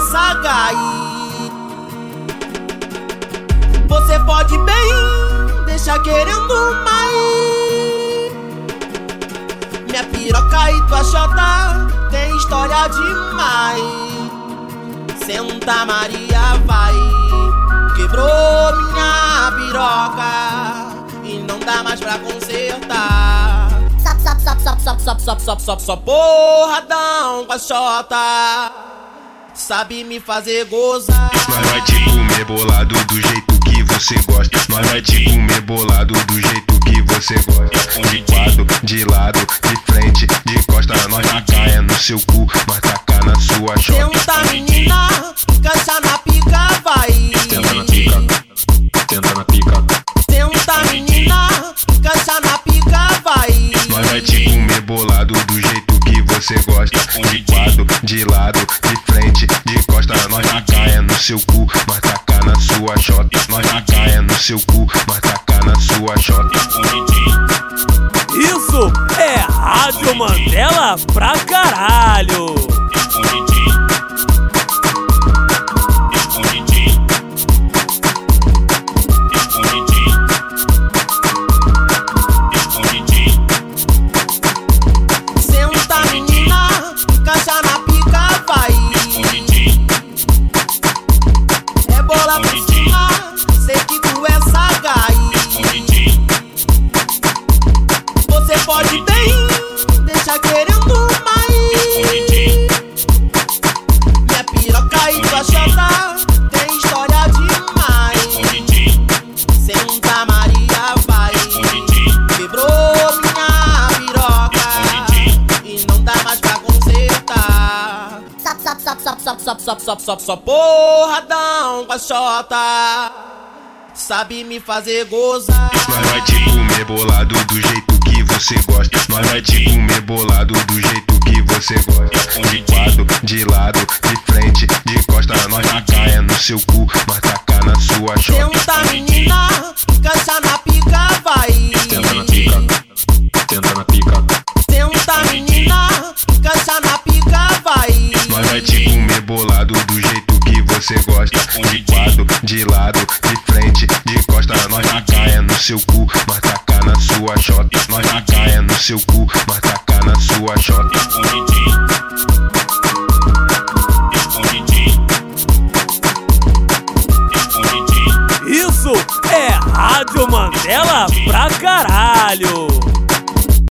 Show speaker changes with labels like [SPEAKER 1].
[SPEAKER 1] sagaz. Você pode bem deixar querendo mais. Minha piroca e tua chota tem história demais. Senta Maria vai, quebrou minha piroca e não dá mais pra consertar. Sop, sop, sop, sop, sop, sop, sop, sop, sop, sop, porradão com a. Sabe me fazer gozar.
[SPEAKER 2] Nós vai te comer bolado do jeito que você gosta. Nós vai te comer bolado do jeito que você gosta. De quadro, de lado, de frente, de costa. Nós taca no seu cu, nós taca na sua chota.
[SPEAKER 1] Senta menina, cansa na pica, vai.
[SPEAKER 2] Tenta na pica, tenta na pica.
[SPEAKER 1] Senta menina, cansa na pica, vai.
[SPEAKER 2] Nós vai te comer bolado do jeito que você gosta. De lado, de frente, de costa. Nós taca no seu cu, nós taca na sua chota. Nós taca no seu cu, nós taca na sua chota.
[SPEAKER 3] Isso é Rádio Mandela pra caralho!
[SPEAKER 1] Pra cima, sei que tu é sagaz. Você pode bem deixar querendo Só, só, só, só, só, só porradão com Sabe me fazer gozar.
[SPEAKER 2] Nós vai te comer bolado do jeito que você gosta. Nós vai te comer bolado do jeito que você gosta. De quadro, de lado, de frente, de costa. Nós tacar no seu cu, nós tacar na sua chota. Você gosta. De quadro, de lado, de frente, de costa. Nós taca no seu cu, nós taca na sua chota. Nós taca no seu cu, nós taca na sua chota.
[SPEAKER 3] Isso é Rádio Mandela pra caralho!